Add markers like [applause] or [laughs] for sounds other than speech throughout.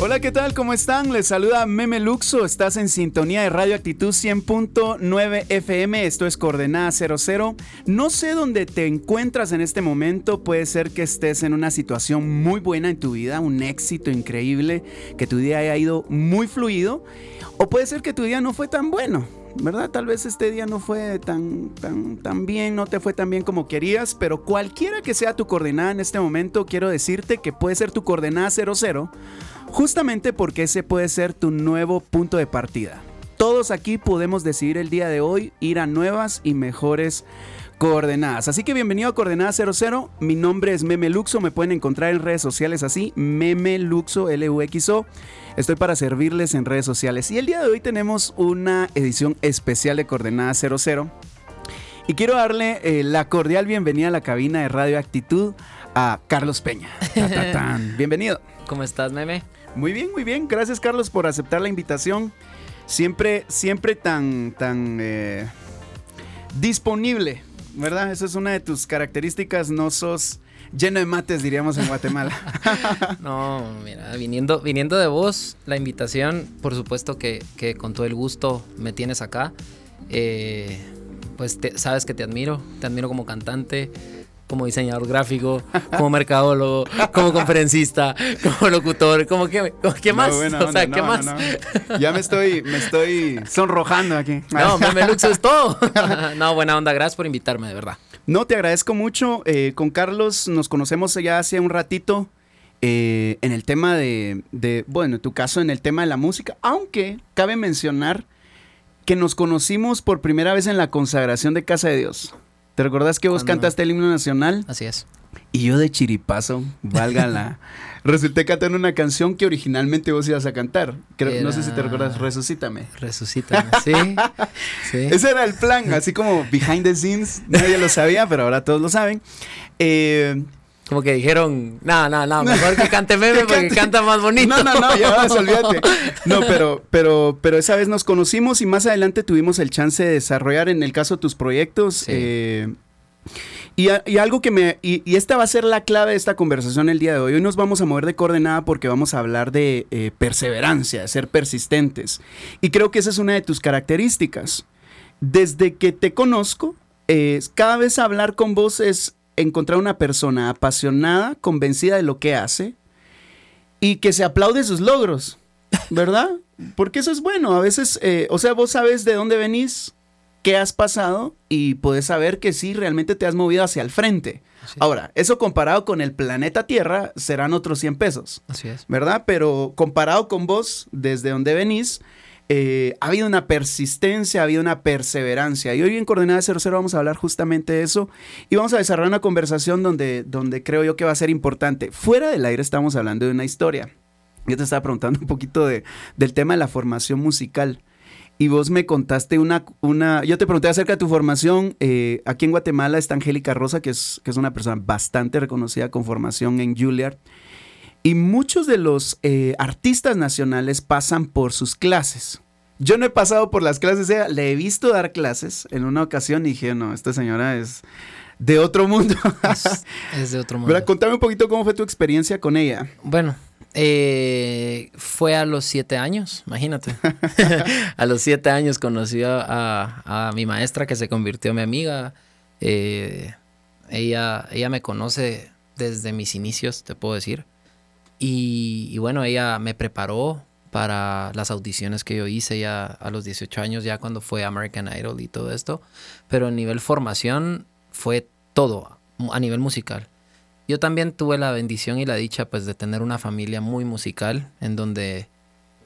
Hola, ¿qué tal? ¿Cómo están? Les saluda Meme Luxo. Estás en sintonía de Radio Actitud 100.9 FM. Esto es Coordenada 00. No sé dónde te encuentras en este momento. Puede ser que estés en una situación muy buena en tu vida, un éxito increíble, que tu día haya ido muy fluido. O puede ser que tu día no fue tan bueno. ¿verdad? Tal vez este día no fue tan, tan, tan bien, no te fue tan bien como querías, pero cualquiera que sea tu coordenada en este momento, quiero decirte que puede ser tu coordenada 00 justamente porque ese puede ser tu nuevo punto de partida. Todos aquí podemos decidir el día de hoy ir a nuevas y mejores coordenadas. Así que bienvenido a Coordenada 00. Mi nombre es Meme Luxo. Me pueden encontrar en redes sociales así, Meme Luxo, L-U-X-O. Estoy para servirles en redes sociales. Y el día de hoy tenemos una edición especial de Coordenada 00. Y quiero darle eh, la cordial bienvenida a la cabina de Radio Actitud a Carlos Peña. [laughs] Bienvenido. ¿Cómo estás, Meme? Muy bien, muy bien. Gracias, Carlos, por aceptar la invitación. Siempre, siempre tan, tan eh, disponible, ¿verdad? Esa es una de tus características. No sos lleno de mates, diríamos en Guatemala. [laughs] no, mira, viniendo, viniendo de vos, la invitación, por supuesto que, con todo el gusto me tienes acá. Eh, pues sabes que te admiro, te admiro como cantante, como diseñador gráfico, como mercadólogo, como conferencista, como locutor, como que, ¿qué más? [laughs] o sea, ¿qué más? Ya me estoy, me estoy sonrojando aquí. No, me luxo es todo. [laughs] no, buena onda, gracias por invitarme, de verdad. No, te agradezco mucho. Eh, con Carlos nos conocemos ya hace un ratito. Eh, en el tema de, de, bueno, en tu caso, en el tema de la música, aunque cabe mencionar que nos conocimos por primera vez en la consagración de Casa de Dios. ¿Te recordás que vos cantaste el himno nacional? Así es. Y yo de chiripazo, válgala. [laughs] resulté cantando una canción que originalmente vos ibas a cantar. No sé si te recuerdas, Resucítame. Resucítame, [laughs] sí, sí. Ese era el plan, así como behind the scenes. Nadie lo sabía, pero ahora todos lo saben. Eh, como que dijeron, no, no, no, [laughs] mejor que cante meme porque canta más bonito. No, no, no, ya olvídate. [laughs] No, pero, pero, pero esa vez nos conocimos y más adelante tuvimos el chance de desarrollar en el caso tus proyectos. Eh, y, algo que me. Y, esta va a ser la clave de esta conversación el día de hoy. Hoy nos vamos a mover de coordenada porque vamos a hablar de eh, perseverancia, de ser persistentes. Y creo que esa es una de tus características. Desde que te conozco, cada vez hablar con vos es encontrar una persona apasionada, convencida de lo que hace y que se aplaude sus logros, ¿verdad? [laughs] Porque eso es bueno. A veces, eh, o sea, vos sabes de dónde venís, qué has pasado y puedes saber que sí, realmente te has movido hacia el frente. Ahora, eso comparado con el planeta Tierra serán otros 100 pesos. Así es. ¿Verdad? Pero comparado con vos, desde dónde venís, eh, ha habido una persistencia, ha habido una perseverancia. Y hoy en Coordenada 00 vamos a hablar justamente de eso y vamos a desarrollar una conversación donde, donde creo yo que va a ser importante. Fuera del aire estamos hablando de una historia. Yo te estaba preguntando un poquito de, del tema de la formación musical. Y vos me contaste una, una, yo te pregunté acerca de tu formación. Eh, aquí en Guatemala está Angélica Rosa, que es, que es una persona bastante reconocida con formación en Juilliard. Y muchos de los eh, artistas nacionales pasan por sus clases. Yo no he pasado por las clases, le he visto dar clases en una ocasión y dije, no, esta señora es de otro mundo. [laughs] es, de otro mundo. contame un poquito cómo fue tu experiencia con ella. Bueno, eh, fue a los siete años, imagínate. [laughs] [laughs] a los siete años conocí a, mi maestra que se convirtió en mi amiga. Eh, ella, ella me conoce desde mis inicios, te puedo decir. Y, bueno, ella me preparó para las audiciones que yo hice ya a los 18 años, ya cuando fue American Idol y todo esto. Pero a nivel formación fue todo, a nivel musical. Yo también tuve la bendición y la dicha pues de tener una familia muy musical, en donde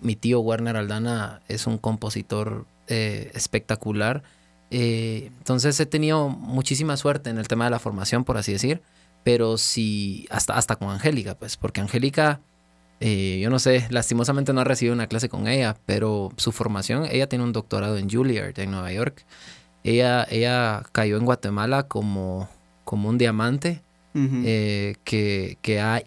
mi tío Werner Aldana es un compositor eh, espectacular. Eh, entonces he tenido muchísima suerte en el tema de la formación, por así decir pero sí, hasta, hasta con Angélica, pues, porque Angélica, eh, yo no sé, lastimosamente no ha recibido una clase con ella, pero su formación, ella tiene un doctorado en Juilliard, en Nueva York. ella, ella cayó en Guatemala como, como un diamante eh, que, que, ha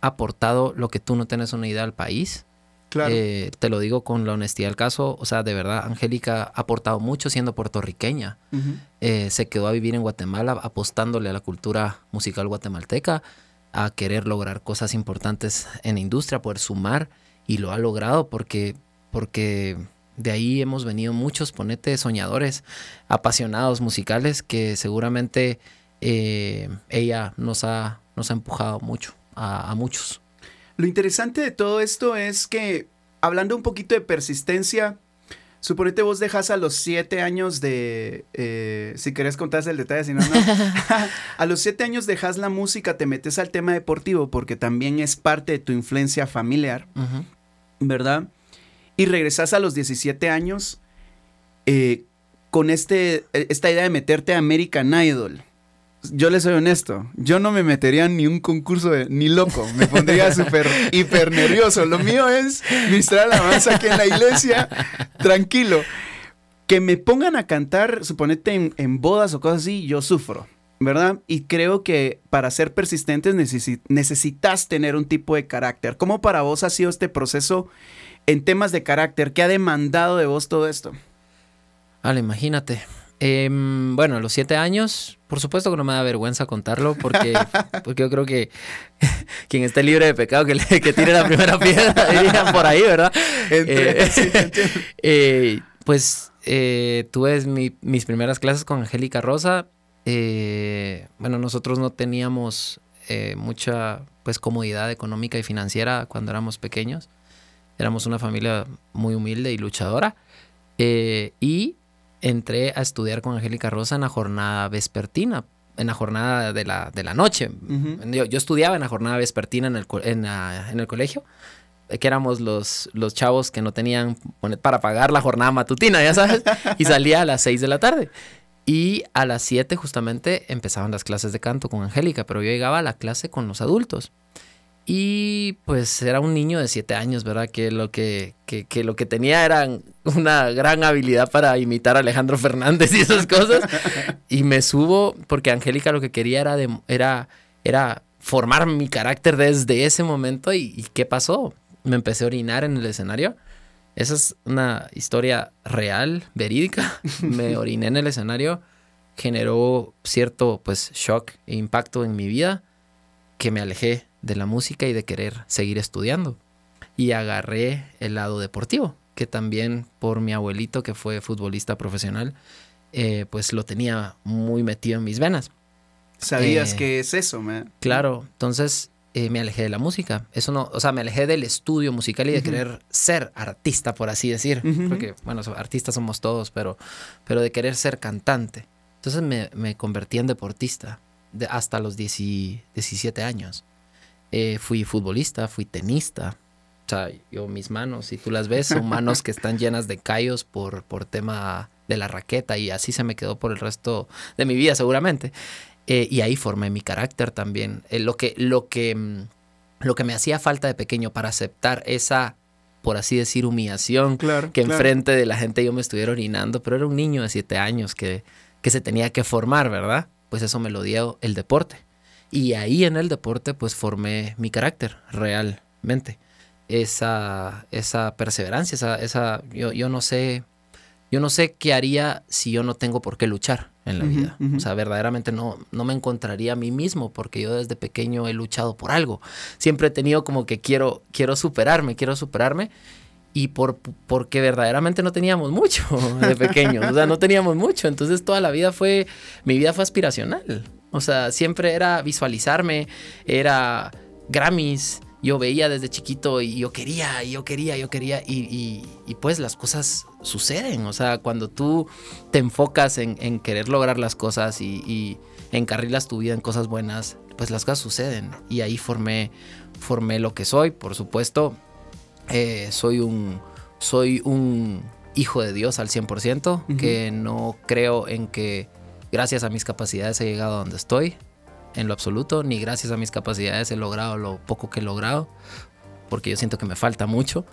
aportado lo que tú no tienes una idea al país. Claro. Eh, te lo digo con la honestidad del caso. O sea, de verdad, Angélica ha aportado mucho siendo puertorriqueña. Eh, se quedó a vivir en Guatemala apostándole a la cultura musical guatemalteca, a querer lograr cosas importantes en la industria, poder sumar. Y lo ha logrado porque, porque de ahí hemos venido muchos, ponete, soñadores, apasionados musicales que seguramente eh, ella nos ha, nos ha empujado mucho a, muchos. Lo interesante de todo esto es que, hablando un poquito de persistencia, Suponete vos dejas a los siete años de... Eh, si querés contar el detalle, si no, no. [laughs] [laughs] a los siete años dejas la música, te metes al tema deportivo porque también es parte de tu influencia familiar, ¿verdad? Y regresas a los 17 años eh, con este, esta idea de meterte a American Idol yo le soy honesto, yo no me metería en ni un concurso de, ni loco, me pondría [laughs] súper hiper nervioso. Lo mío es ministrar alabanza aquí en la iglesia, tranquilo. Que me pongan a cantar, suponete en, bodas o cosas así, yo sufro, ¿verdad? Y creo que para ser persistentes necesitas tener un tipo de carácter. ¿Cómo para vos ha sido este proceso en temas de carácter? ¿Qué ha demandado de vos todo esto? Ale, imagínate. Em, bueno, a los siete años, por supuesto que no me da vergüenza contarlo, porque, [laughs] porque yo creo que [laughs] quien esté libre de pecado, que, que tire la primera piedra, [laughs] dirían por ahí, ¿verdad? Eh, eh, pues eh, tuve mis primeras clases con Angélica Rosa. bueno, nosotros no teníamos mucha pues comodidad económica y financiera cuando éramos pequeños. Éramos una familia muy humilde y luchadora. y entré a estudiar con Angélica Rosa en la jornada vespertina, en la jornada de la, de la noche. yo, estudiaba en la jornada vespertina en el, en, en el colegio, eh, que éramos los, los chavos que no tenían para pagar la jornada matutina, ya sabes, [laughs] y salía a las 6 de la tarde. Y a las 7 justamente empezaban las clases de canto con Angélica, pero yo llegaba a la clase con los adultos. Y pues era un niño de siete años, ¿verdad? Que lo que, que, lo que tenía era una gran habilidad para imitar a Alejandro Fernández y esas cosas. [laughs] y me subo porque Angélica lo que quería era, era, era formar mi carácter desde ese momento. ¿Y, ¿Y qué pasó? Me empecé a orinar en el escenario. Esa es una historia real, verídica. [laughs] me oriné en el escenario, generó cierto pues shock e impacto en mi vida que me alejé de la música y de querer seguir estudiando. Y agarré el lado deportivo, que también por mi abuelito, que fue futbolista profesional, eh, pues lo tenía muy metido en mis venas. ¿Sabías eh, qué es eso, man? Claro, entonces eh, me alejé de la música. Eso no, o sea, me alejé del estudio musical y de querer ser artista, por así decir. Porque, bueno, artistas somos todos, pero, pero de querer ser cantante. Entonces me, me convertí en deportista de hasta los 17 años. Eh, fui futbolista, fui tenista. O sea, yo mis manos, si tú las ves, son manos que están llenas de callos por, por tema de la raqueta y así se me quedó por el resto de mi vida seguramente. Eh, y ahí formé mi carácter también. Eh, lo, que, lo, que, mm, lo que me hacía falta de pequeño para aceptar esa, por así decir, humillación que enfrente de la gente yo me estuviera orinando, pero era un niño de siete años que, que se tenía que formar, ¿verdad? Pues eso me lo dio el deporte. Y ahí en el deporte pues formé mi carácter realmente. Esa, esa perseverancia, esa, esa yo, yo, no sé, yo no sé qué haría si yo no tengo por qué luchar en la vida. O sea, verdaderamente no, no me encontraría a mí mismo porque yo desde pequeño he luchado por algo. Siempre he tenido como que quiero, quiero superarme, quiero superarme y por, porque verdaderamente no teníamos mucho [laughs] de pequeños, o sea, no teníamos mucho, entonces toda la vida fue, mi vida fue aspiracional, o sea, siempre era visualizarme, era Grammys. Yo veía desde chiquito y yo quería, y yo quería, yo quería. Y, pues las cosas suceden. O sea, cuando tú te enfocas en, querer lograr las cosas y, encarrilas tu vida en cosas buenas, pues las cosas suceden. Y ahí formé, formé lo que soy. Por supuesto, eh, soy un, soy un hijo de Dios al 100%, que no creo en que gracias a mis capacidades he llegado a donde estoy, en lo absoluto, ni gracias a mis capacidades he logrado lo poco que he logrado, porque yo siento que me falta mucho,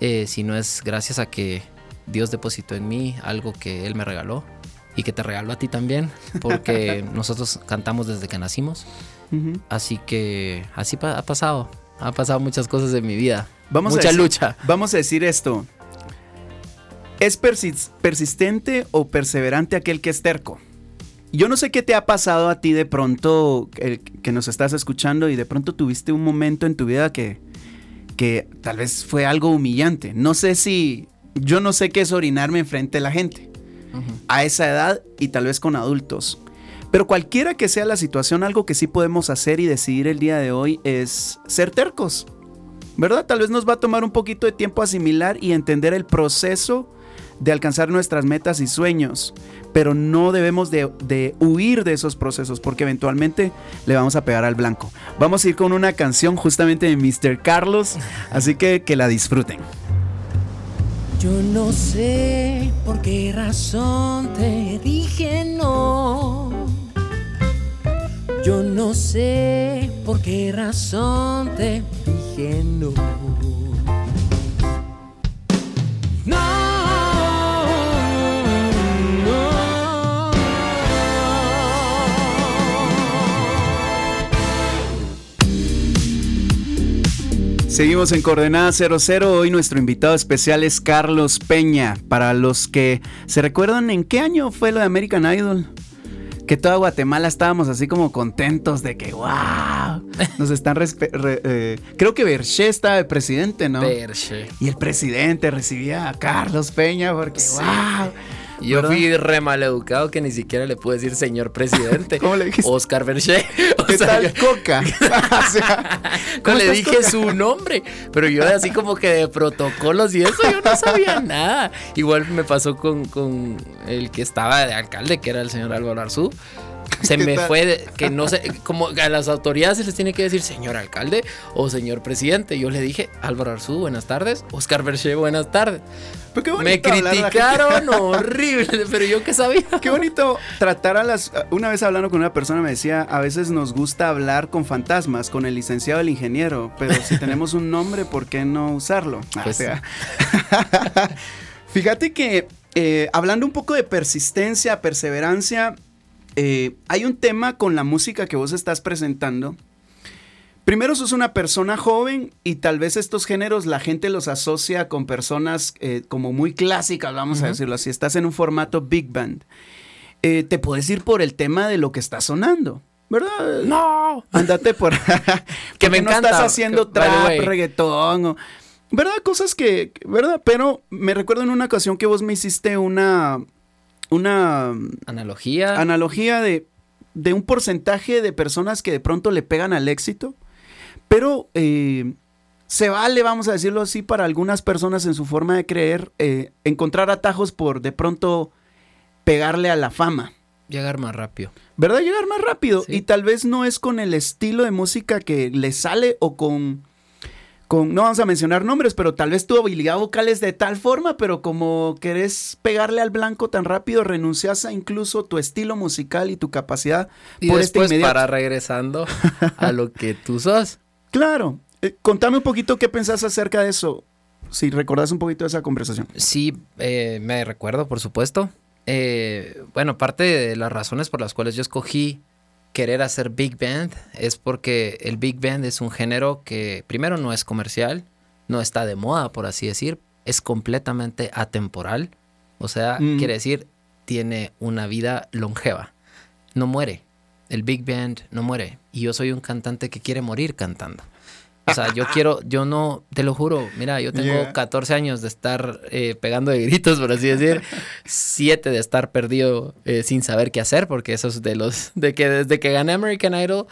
eh, sino es gracias a que Dios depositó en mí algo que Él me regaló y que te regalo a ti también, porque [laughs] nosotros cantamos desde que nacimos. Así que así ha pasado. Ha pasado muchas cosas en mi vida. Vamos Mucha a lucha. Vamos a decir esto. ¿Es persistente o perseverante aquel que es terco? Yo no sé qué te ha pasado a ti de pronto, que nos estás escuchando y de pronto tuviste un momento en tu vida que, que tal vez fue algo humillante. No sé si, yo no sé qué es orinarme enfrente de la gente a esa edad y tal vez con adultos. Pero cualquiera que sea la situación, algo que sí podemos hacer y decidir el día de hoy es ser tercos. ¿Verdad? Tal vez nos va a tomar un poquito de tiempo asimilar y entender el proceso de alcanzar nuestras metas y sueños, pero no debemos de, huir de esos procesos porque eventualmente le vamos a pegar al blanco. Vamos a ir con una canción justamente de Mr. Carlos, así que que la disfruten. Yo no sé por qué razón te dije no yo no sé por qué razón te dije no. No. Seguimos en Coordenada 00. Hoy nuestro invitado especial es Carlos Peña. Para los que se recuerdan, ¿en qué año fue lo de American Idol? que toda Guatemala estábamos así como contentos de que, wow, nos están... Eh, creo que Berché estaba de presidente, ¿no? Berché. Y el presidente recibía a Carlos Peña porque, wow. Yo fui re mal educado que ni siquiera le pude decir señor presidente. [laughs] ¿Cómo le dijiste? Oscar Berché. ¿Qué tal Coca? o le dije su nombre. Pero yo así como que de protocolos y eso yo no sabía [laughs] nada. Igual me pasó con, con el que estaba de alcalde, que era el señor Álvaro Arzú [laughs] se me fue que no sé, como a las autoridades se les tiene que decir señor alcalde o señor presidente. Yo le dije Álvaro Arzú, buenas tardes. Oscar Berché, buenas tardes. Me criticaron [laughs] horrible, pero yo qué sabía. Qué bonito tratar a las. Una vez hablando con una persona me decía, a veces nos gusta hablar con fantasmas, con el licenciado, el ingeniero, pero si tenemos un nombre, ¿por qué no usarlo? Ah, pues [laughs] Fíjate que eh, hablando un poco de persistencia, perseverancia, eh, hay un tema con la música que vos estás presentando. Primero, sos una persona joven y tal vez estos géneros la gente los asocia con personas eh, como muy clásicas, vamos a decirlo así. Estás en un formato big band. Eh, te puedes ir por el tema de lo que está sonando. ¿Verdad? No. Andate por. [laughs] [laughs] que me encanta. estás haciendo trap, reggaetón. ¿Verdad? Cosas que. ¿Verdad? Pero me recuerdo en una ocasión que vos me hiciste una una analogía. Analogía de, de, un porcentaje de personas que de pronto le pegan al éxito, pero eh, se vale, vamos a decirlo así, para algunas personas en su forma de creer, eh, encontrar atajos por de pronto pegarle a la fama. Llegar más rápido. ¿Verdad? Llegar más rápido. Y tal vez no es con el estilo de música que le sale o con no vamos a mencionar nombres, pero tal vez tu habilidad vocal es de tal forma, pero como querés pegarle al blanco tan rápido, renuncias a incluso tu estilo musical y tu capacidad y por este después para regresando a lo que tú sos. Claro. Eh, contame un poquito qué pensás acerca de eso, si recordás un poquito de esa conversación. Sí, eh, me recuerdo, por supuesto. Eh, bueno, parte de las razones por las cuales yo escogí querer hacer big band es porque el big band es un género que primero no es comercial, no está de moda, por así decir, es completamente atemporal. O sea, mm. quiere decir, tiene una vida longeva. No muere. El big band no muere. Y yo soy un cantante que quiere morir cantando. O sea, yo quiero, yo no, te lo juro, mira, yo tengo 14 años de estar eh, pegando de gritos, por así decir, 7 de estar perdido eh, sin saber qué hacer, porque eso es de los, de que desde que gané American Idol,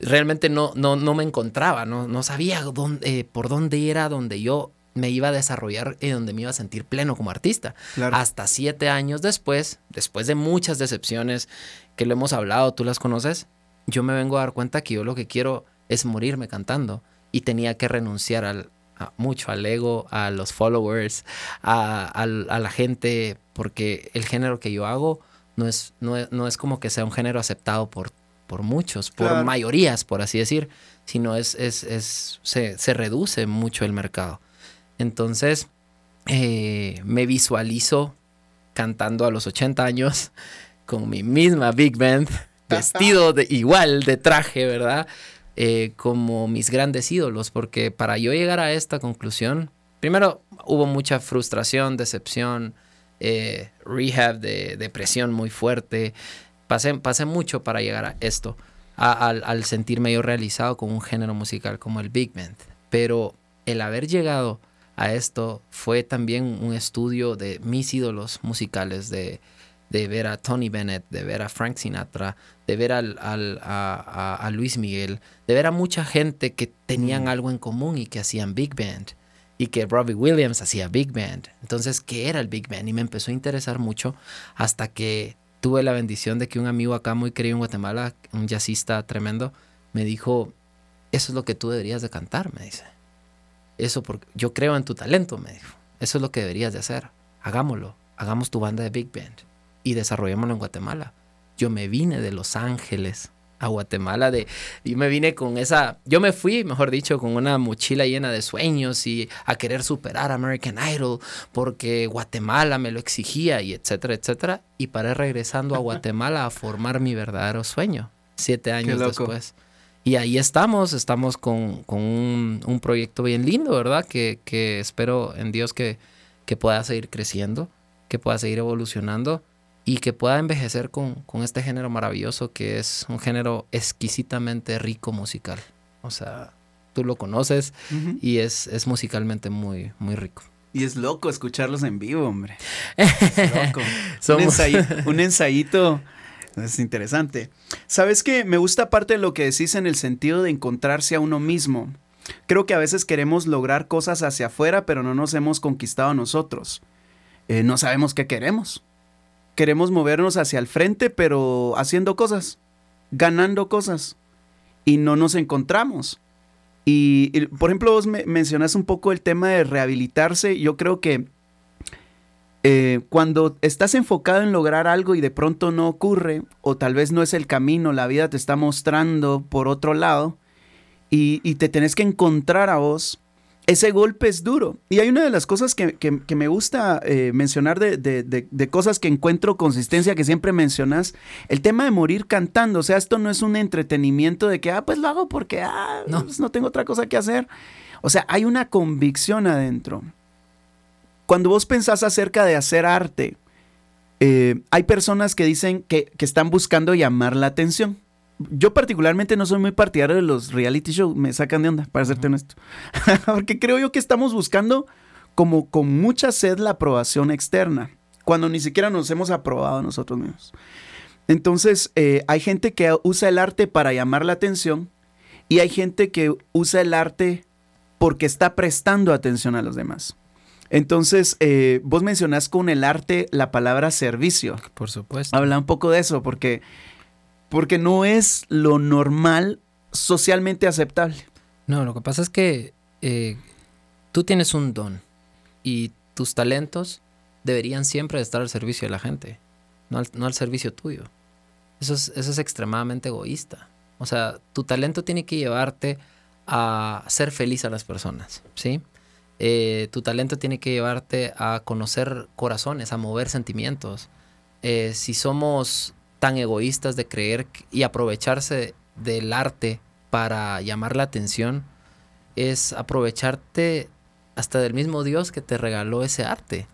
realmente no, no, no me encontraba, no, no sabía dónde, eh, por dónde era donde yo me iba a desarrollar y donde me iba a sentir pleno como artista. Hasta siete años después, después de muchas decepciones que lo hemos hablado, tú las conoces, yo me vengo a dar cuenta que yo lo que quiero es morirme cantando y tenía que renunciar al, mucho al ego, a los followers, a, la gente, porque el género que yo hago no es, no es, como que sea un género aceptado por, por muchos, por mayorías, por así decir, sino es, es, es se, reduce mucho el mercado. Entonces, eh, me visualizo cantando a los 80 años con mi misma Big Band, vestido de igual de traje, ¿verdad? Eh, como mis grandes ídolos, porque para yo llegar a esta conclusión, primero hubo mucha frustración, decepción, eh, rehab de depresión muy fuerte. Pasé, pasé mucho para llegar a esto, al, al sentirme yo realizado con un género musical como el Big Band. Pero el haber llegado a esto fue también un estudio de mis ídolos musicales, de, de ver a Tony Bennett, de ver a Frank Sinatra, de ver al, al, a, a, Luis Miguel, de ver a mucha gente que tenían mm. algo en común y que hacían Big Band. Y que Robbie Williams hacía Big Band. Entonces, ¿qué era el Big Band? Y me empezó a interesar mucho hasta que tuve la bendición de que un amigo acá muy querido en Guatemala, un jazzista tremendo, me dijo, eso es lo que tú deberías de cantar, me dice. Eso porque yo creo en tu talento, me dijo. Eso es lo que deberías de hacer. Hagámoslo. Hagamos tu banda de Big Band y desarrollémoslo en Guatemala. Yo me vine de Los Ángeles a Guatemala de yo me vine con esa yo me fui mejor dicho con una mochila llena de sueños y a querer superar American Idol porque Guatemala me lo exigía y etcétera etcétera y paré regresando a Guatemala a formar mi verdadero sueño siete años después y ahí estamos, estamos con, un, proyecto bien lindo, ¿verdad? Que, espero en Dios que, que, pueda seguir creciendo, que pueda seguir evolucionando y que pueda envejecer con, este género maravilloso que es un género exquisitamente rico musical. O sea, tú lo conoces y es, es musicalmente muy, muy rico. Y es loco escucharlos en vivo, hombre. Es [laughs] loco. un, [laughs] un ensayito es interesante. ¿Sabes qué? Me gusta parte de lo que decís en el sentido de encontrarse a uno mismo. Creo que a veces queremos lograr cosas hacia afuera, pero no nos hemos conquistado a nosotros. Eh, no sabemos qué queremos. Queremos movernos hacia el frente, pero haciendo cosas, ganando cosas. Y no nos encontramos. Y, por ejemplo, vos me mencionas un poco el tema de rehabilitarse. Yo creo que eh, cuando estás enfocado en lograr algo y de pronto no ocurre, o tal vez no es el camino, la vida te está mostrando por otro lado, y, te tenés que encontrar a vos, ese golpe es duro. Y hay una de las cosas que, me gusta eh, mencionar de, cosas que encuentro consistencia, que siempre mencionas, el tema de morir cantando. O sea, esto no es un entretenimiento de que, ah, pues lo hago porque, ah, no, pues no tengo otra cosa que hacer. O sea, hay una convicción adentro. Cuando vos pensás acerca de hacer arte, eh, hay personas que dicen que, están buscando llamar la atención. Yo particularmente no soy muy partidario de los reality shows, me sacan de onda, para serte honesto. [laughs] Porque creo yo que estamos buscando como con mucha sed la aprobación externa, cuando ni siquiera nos hemos aprobado nosotros mismos. Entonces, eh, hay gente que usa el arte para llamar la atención y hay gente que usa el arte porque está prestando atención a los demás. Entonces, eh, vos mencionás con el arte la palabra servicio. Por supuesto. Habla un poco de eso, porque, porque no es lo normal socialmente aceptable. No, lo que pasa es que eh, tú tienes un don y tus talentos deberían siempre estar al servicio de la gente, no al, no al servicio tuyo. Eso es, eso es extremadamente egoísta. O sea, tu talento tiene que llevarte a ser feliz a las personas, ¿sí? Eh, tu talento tiene que llevarte a conocer corazones, a mover sentimientos. Eh, si somos tan egoístas de creer y aprovecharse del arte para llamar la atención, es aprovecharte hasta del mismo Dios que te regaló ese arte.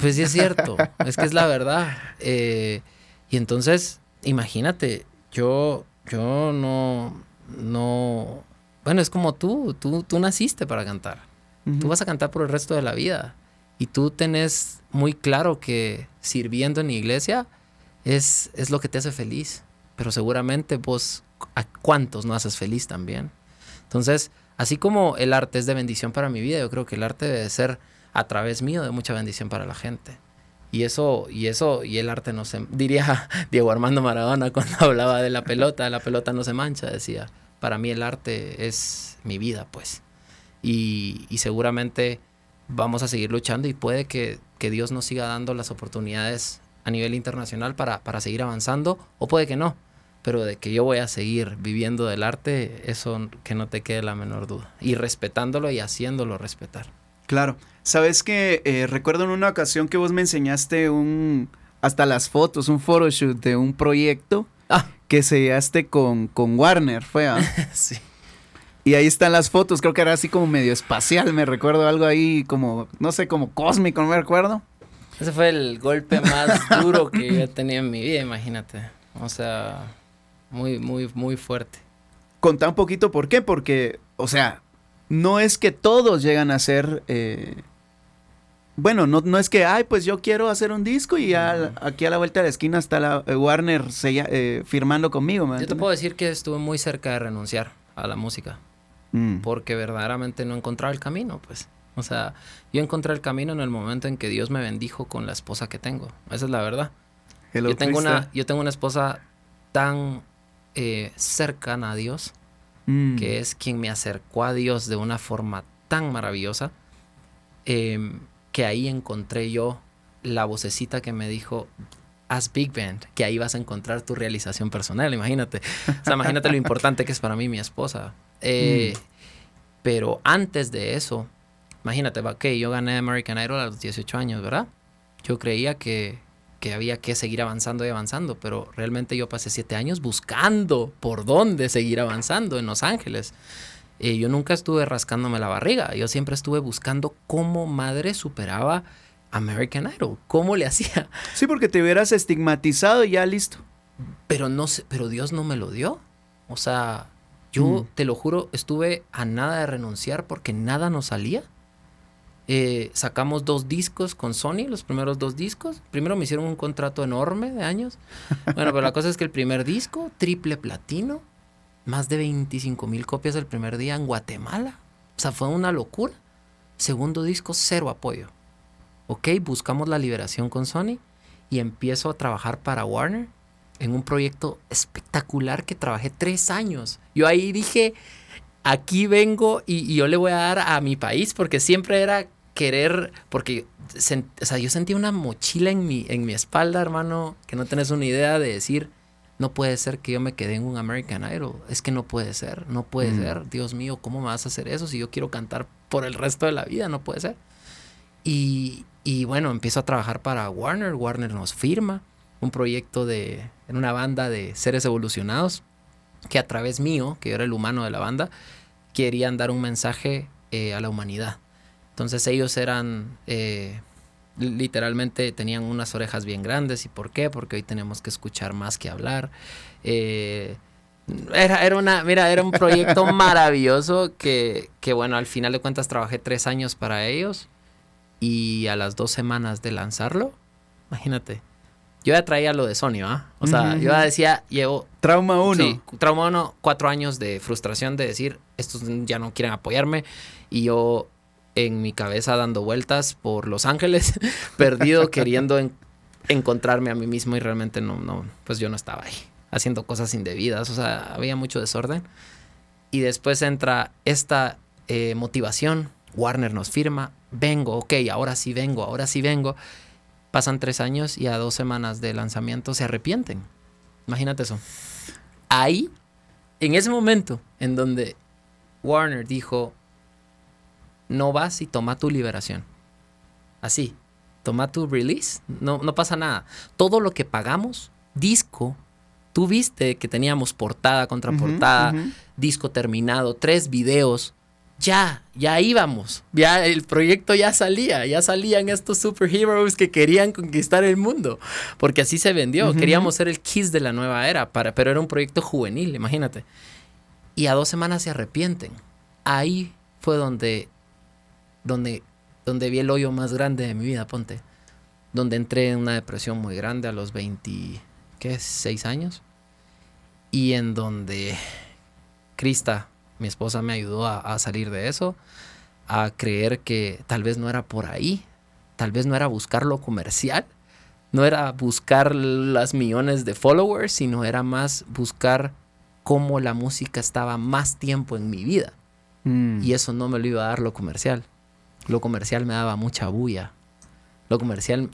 Pues sí es cierto, [laughs] es que es la verdad. Eh, y entonces, imagínate, yo, yo no, no, bueno, es como tú, tú, tú naciste para cantar. Tú vas a cantar por el resto de la vida. Y tú tenés muy claro que sirviendo en la iglesia es, es lo que te hace feliz. Pero seguramente vos, ¿a cuántos no haces feliz también? Entonces, así como el arte es de bendición para mi vida, yo creo que el arte debe ser a través mío de mucha bendición para la gente. Y eso, y eso, y el arte no se, [laughs] diría Diego Armando Maradona cuando hablaba de la pelota, la pelota no se mancha, decía, para mí el arte es mi vida, pues y, seguramente vamos a seguir luchando y puede que, Dios nos siga dando las oportunidades a nivel internacional para, para seguir avanzando o puede que no, pero de que yo voy a seguir viviendo del arte, eso que no te quede la menor duda. Y respetándolo y haciéndolo respetar. Claro. Sabes que eh, recuerdo en una ocasión que vos me enseñaste un, hasta las fotos, un photoshoot de un proyecto Ah. que sellaste con, con Warner, fue. ¿ah? [laughs] sí. Y ahí están las fotos, creo que era así como medio espacial, me recuerdo algo ahí como, no sé, como cósmico, no me recuerdo. Ese fue el golpe más [laughs] duro que yo he tenido en mi vida, imagínate. O sea, muy, muy, muy fuerte. Contá un poquito por qué, porque, o sea, no es que todos llegan a ser... eh, bueno, no, no es que, ay, pues yo quiero hacer un disco y aquí a la vuelta de la esquina está la eh, Warner sella- eh, firmando conmigo. ¿me Yo te puedo decir que estuve muy cerca de renunciar a la música. Mm. porque verdaderamente no encontraba el camino, pues. O sea, yo encontré el camino en el momento en que Dios me bendijo con la esposa que tengo. Esa es la verdad. Hello, yo, tengo una, yo tengo una esposa tan eh, cercana a Dios, Mm. que es quien me acercó a Dios de una forma tan maravillosa, em, que ahí encontré yo la vocecita que me dijo, haz Big Band, que ahí vas a encontrar tu realización personal, imagínate. O sea, imagínate lo importante que es para mí mi esposa. [laughs] Eh, Pero antes de eso, imagínate, ok, yo gané American Idol a los 18 años, ¿verdad? Yo creía que, que había que seguir avanzando y avanzando, pero realmente yo pasé siete años buscando por dónde seguir avanzando en Los Ángeles. Eh, yo nunca estuve rascándome la barriga, yo siempre estuve buscando cómo madre superaba American Idol, cómo le [laughs] hacía. Sí, porque te hubieras estigmatizado y ya listo. Pero no sé, pero Dios no me lo dio. O sea, yo Mm. te lo juro, estuve a nada de renunciar porque nada nos salía. Eh, sacamos dos discos con Sony, los primeros dos discos. Primero me hicieron un contrato enorme de años. Bueno, pero la cosa es que el primer disco, triple platino, más de 25 mil copias el primer día en Guatemala. O sea, fue una locura. Segundo disco, cero apoyo. Ok, buscamos la liberación con Sony y empiezo a trabajar para Warner en un proyecto espectacular que trabajé tres años. Yo ahí dije, aquí vengo y, y yo le voy a dar a mi país porque siempre era querer, porque o sea, yo sentía una mochila en mi, en mi espalda, hermano, que no tenés una idea de decir, no puede ser que yo me quede en un American Idol. Es que no puede ser, no puede Mm. ser. Dios mío, ¿cómo me vas a hacer eso si yo quiero cantar por el resto de la vida? No puede ser. Y, y bueno, empiezo a trabajar para Warner. Warner nos firma un proyecto de, en una banda de seres evolucionados que a través mío, que yo era el humano de la banda, querían dar un mensaje eh, a la humanidad. Entonces ellos eran, eh, li- literalmente tenían unas orejas bien grandes. ¿Y por qué? Porque hoy tenemos que escuchar más que hablar. Eh, era, era una, mira, era un proyecto [laughs] maravilloso que, que, bueno, al final de cuentas trabajé tres años para ellos y a las dos semanas de lanzarlo, imagínate, yo ya traía lo de Sony, ¿ah? O sea, Ujú, yo ya decía, llevo Trauma uno. Sí, trauma uno, cuatro años de frustración de decir, estos ya no quieren apoyarme. Y yo en mi cabeza dando vueltas por Los Ángeles, [laughs] perdido, [laughs] queriendo en- encontrarme a mí mismo y realmente no, no, pues yo no estaba ahí, haciendo cosas indebidas, o sea, había mucho desorden. Y después entra esta eh, motivación, Warner nos firma, vengo, ok, ahora sí vengo, ahora sí vengo. Pasan tres años y a dos semanas de lanzamiento se arrepienten. Imagínate eso. Ahí, en ese momento en donde Warner dijo, no vas y toma tu liberación. Así, toma tu release, no, no pasa nada. Todo lo que pagamos, disco, tú viste que teníamos portada contra Ujú, portada, ujú. disco terminado, tres videos. Ya, ya íbamos. Ya el proyecto ya salía. Ya salían estos superheroes que querían conquistar el mundo. Porque así se vendió. Queríamos ser el Kiss de la nueva era. Para, pero era un proyecto juvenil, imagínate. Y a dos semanas se arrepienten. Ahí fue donde, donde, donde vi el hoyo más grande de mi vida, ponte. Donde entré en una depresión muy grande a los 20, ¿qué? 6 años. Y en donde Krista, mi esposa, me ayudó a, a salir de eso, a creer que tal vez no era por ahí, tal vez no era buscar lo comercial, no era buscar las millones de followers, sino era más buscar cómo la música estaba más tiempo en mi vida. Mm. Y eso no me lo iba a dar lo comercial. Lo comercial me daba mucha bulla. Lo comercial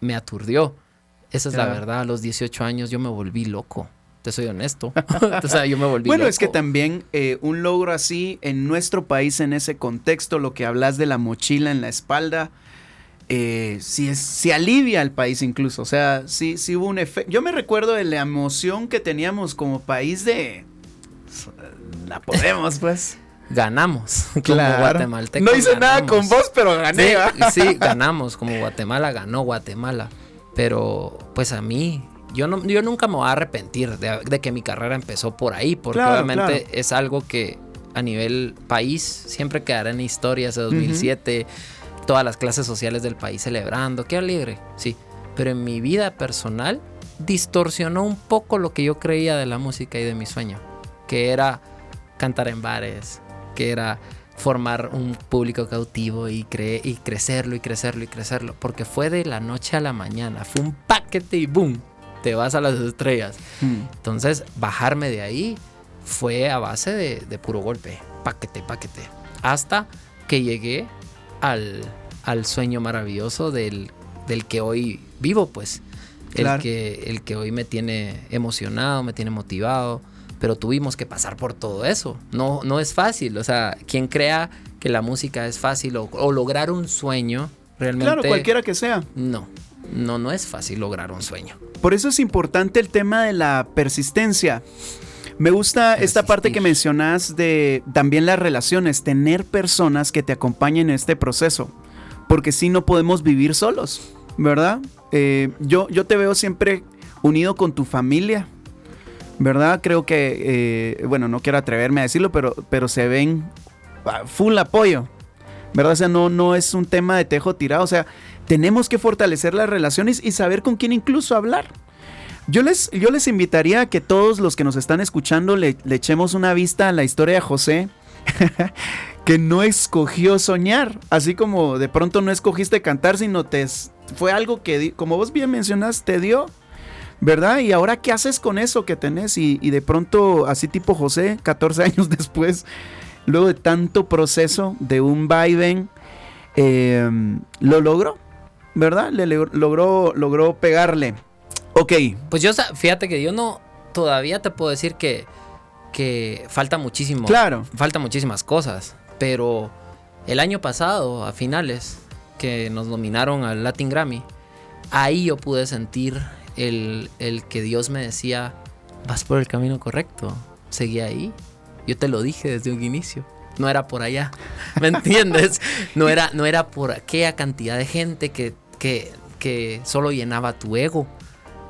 me aturdió. Esa es la verdad. A los 18 años yo me volví loco. Te soy honesto. [laughs] o sea, yo me volví Bueno, loco. es que también eh, un logro así en nuestro país, en ese contexto, lo que hablas de la mochila en la espalda, eh, si, si alivia al país incluso. O sea, si si hubo un efecto. Yo me recuerdo de la emoción que teníamos como país de... La podemos, pues. Ganamos [laughs] como Claro. guatemaltecos. No hice nada con vos, pero gané. [laughs] Sí, ganamos, como Guatemala ganó Guatemala. Pero pues a mí, yo, no, yo nunca me voy a arrepentir de, de que mi carrera empezó por ahí, porque Claro, obviamente claro. es algo que a nivel país siempre quedará en historias de 2007, todas las clases sociales del país celebrando, qué alegre, sí. Pero en mi vida personal distorsionó un poco lo que yo creía de la música y de mi sueño, que era cantar en bares, que era formar un público cautivo y, cre- y crecerlo y crecerlo y crecerlo, porque fue de la noche a la mañana, fue un paquete y boom, te vas a las estrellas. Mm. Entonces, bajarme de ahí fue a base de, de puro golpe, paquete, paquete, hasta que llegué al, al sueño maravilloso del, del que hoy vivo, pues. El, que, el que hoy me tiene emocionado, me tiene motivado, pero tuvimos que pasar por todo eso. No, no es fácil, o sea, quien crea que la música es fácil o, o lograr un sueño, realmente... Claro, cualquiera que sea. No, no, no es fácil lograr un sueño. Por eso es importante el tema de la persistencia. Me gusta esta parte que Persistir. mencionas de también las relaciones, tener personas que te acompañen en este proceso, porque si no podemos vivir solos, ¿verdad? Eh, yo, yo te veo siempre unido con tu familia, ¿verdad? Creo que, eh, bueno, no quiero atreverme a decirlo, pero, pero se ven ah, full apoyo, ¿verdad? O sea, no, no es un tema de tejo tirado, o sea, tenemos que fortalecer las relaciones y saber con quién incluso hablar. Yo les, yo les invitaría a que todos los que nos están escuchando le, echemos una vista a la historia de José, [laughs] que no escogió soñar, así como de pronto no escogiste cantar, sino te fue algo que, como vos bien mencionas, te dio, ¿verdad? Y ahora, ¿qué haces con eso que tenés? Y, y de pronto, así tipo José, 14 [laughs] años después, luego de tanto proceso, de un vaivén, eh, lo logró, ¿verdad? Le, le- logró, logró pegarle. Ok, Pues yo, fíjate que yo no, todavía te puedo decir que, que falta muchísimo. claro. Falta muchísimas cosas, pero el año pasado, a finales, que nos nominaron al Latin Grammy, ahí yo pude sentir el, el que Dios me decía, vas por el camino correcto, seguí ahí. Yo te lo dije desde un inicio. No era por allá, ¿me entiendes? [laughs] No era, no era por aquella cantidad de gente que, que, que solo llenaba tu ego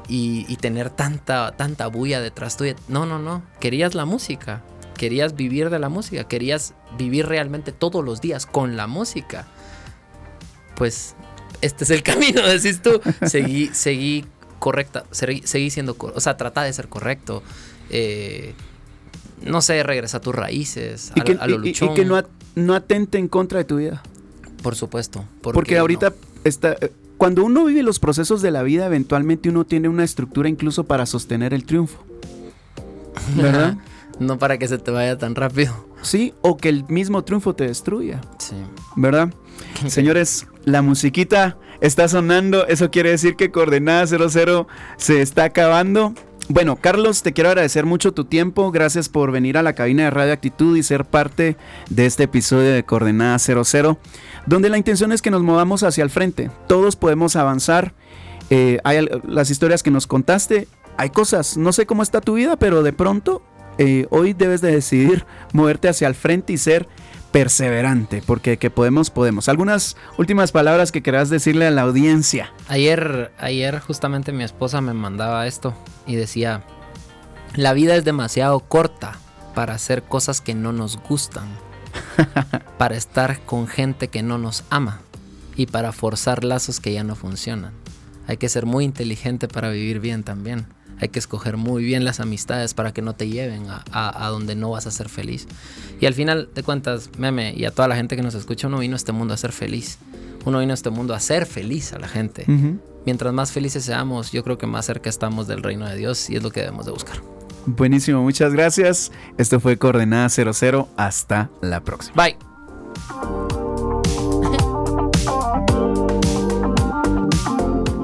y, y tener tanta, tanta bulla detrás tuya. No, no, no. Querías la música. Querías vivir de la música. Querías vivir realmente todos los días con la música. Pues este es el [laughs] camino, decís tú. Seguí, seguí correcta. Seguí, siendo. O sea, trata de ser correcto. Eh, no sé, regresa a tus raíces. Y a, que, a lo y- que no, at- no atente en contra de tu vida. Por supuesto. Porque, ahorita no. está. eh, Cuando uno vive los procesos de la vida, eventualmente uno tiene una estructura incluso para sostener el triunfo. [laughs] ¿Verdad? No para que se te vaya tan rápido. sí, o que el mismo triunfo te destruya. Sí. ¿Verdad? [laughs] Señores, la musiquita está sonando. Eso quiere decir que Coordenada 00 se está acabando. Bueno, Carlos, te quiero agradecer mucho tu tiempo. Gracias por venir a la cabina de Radio Actitud y ser parte de este episodio de Coordenada 00, donde la intención es que nos movamos hacia el frente. Todos podemos avanzar. Eh, hay las historias que nos contaste. Hay cosas, no sé cómo está tu vida, pero de pronto eh, hoy debes de decidir moverte hacia el frente y ser perseverante, porque que podemos, podemos. Algunas últimas palabras que querás decirle a la audiencia. Ayer, ayer justamente mi esposa me mandaba esto y decía, la vida es demasiado corta para hacer cosas que no nos gustan, [laughs] para estar con gente que no nos ama y para forzar lazos que ya no funcionan. Hay que ser muy inteligente para vivir bien también. Hay que escoger muy bien las amistades para que no te lleven a, a- a donde no vas a ser feliz. Y al final de cuentas, meme, y a toda la gente que nos escucha, uno vino a este mundo a ser feliz. Uno vino a este mundo a hacer feliz a la gente. Mientras más felices seamos, yo creo que más cerca estamos del reino de Dios y es lo que debemos de buscar. Buenísimo, muchas gracias. Esto fue Coordenada 00. Hasta la próxima. Bye.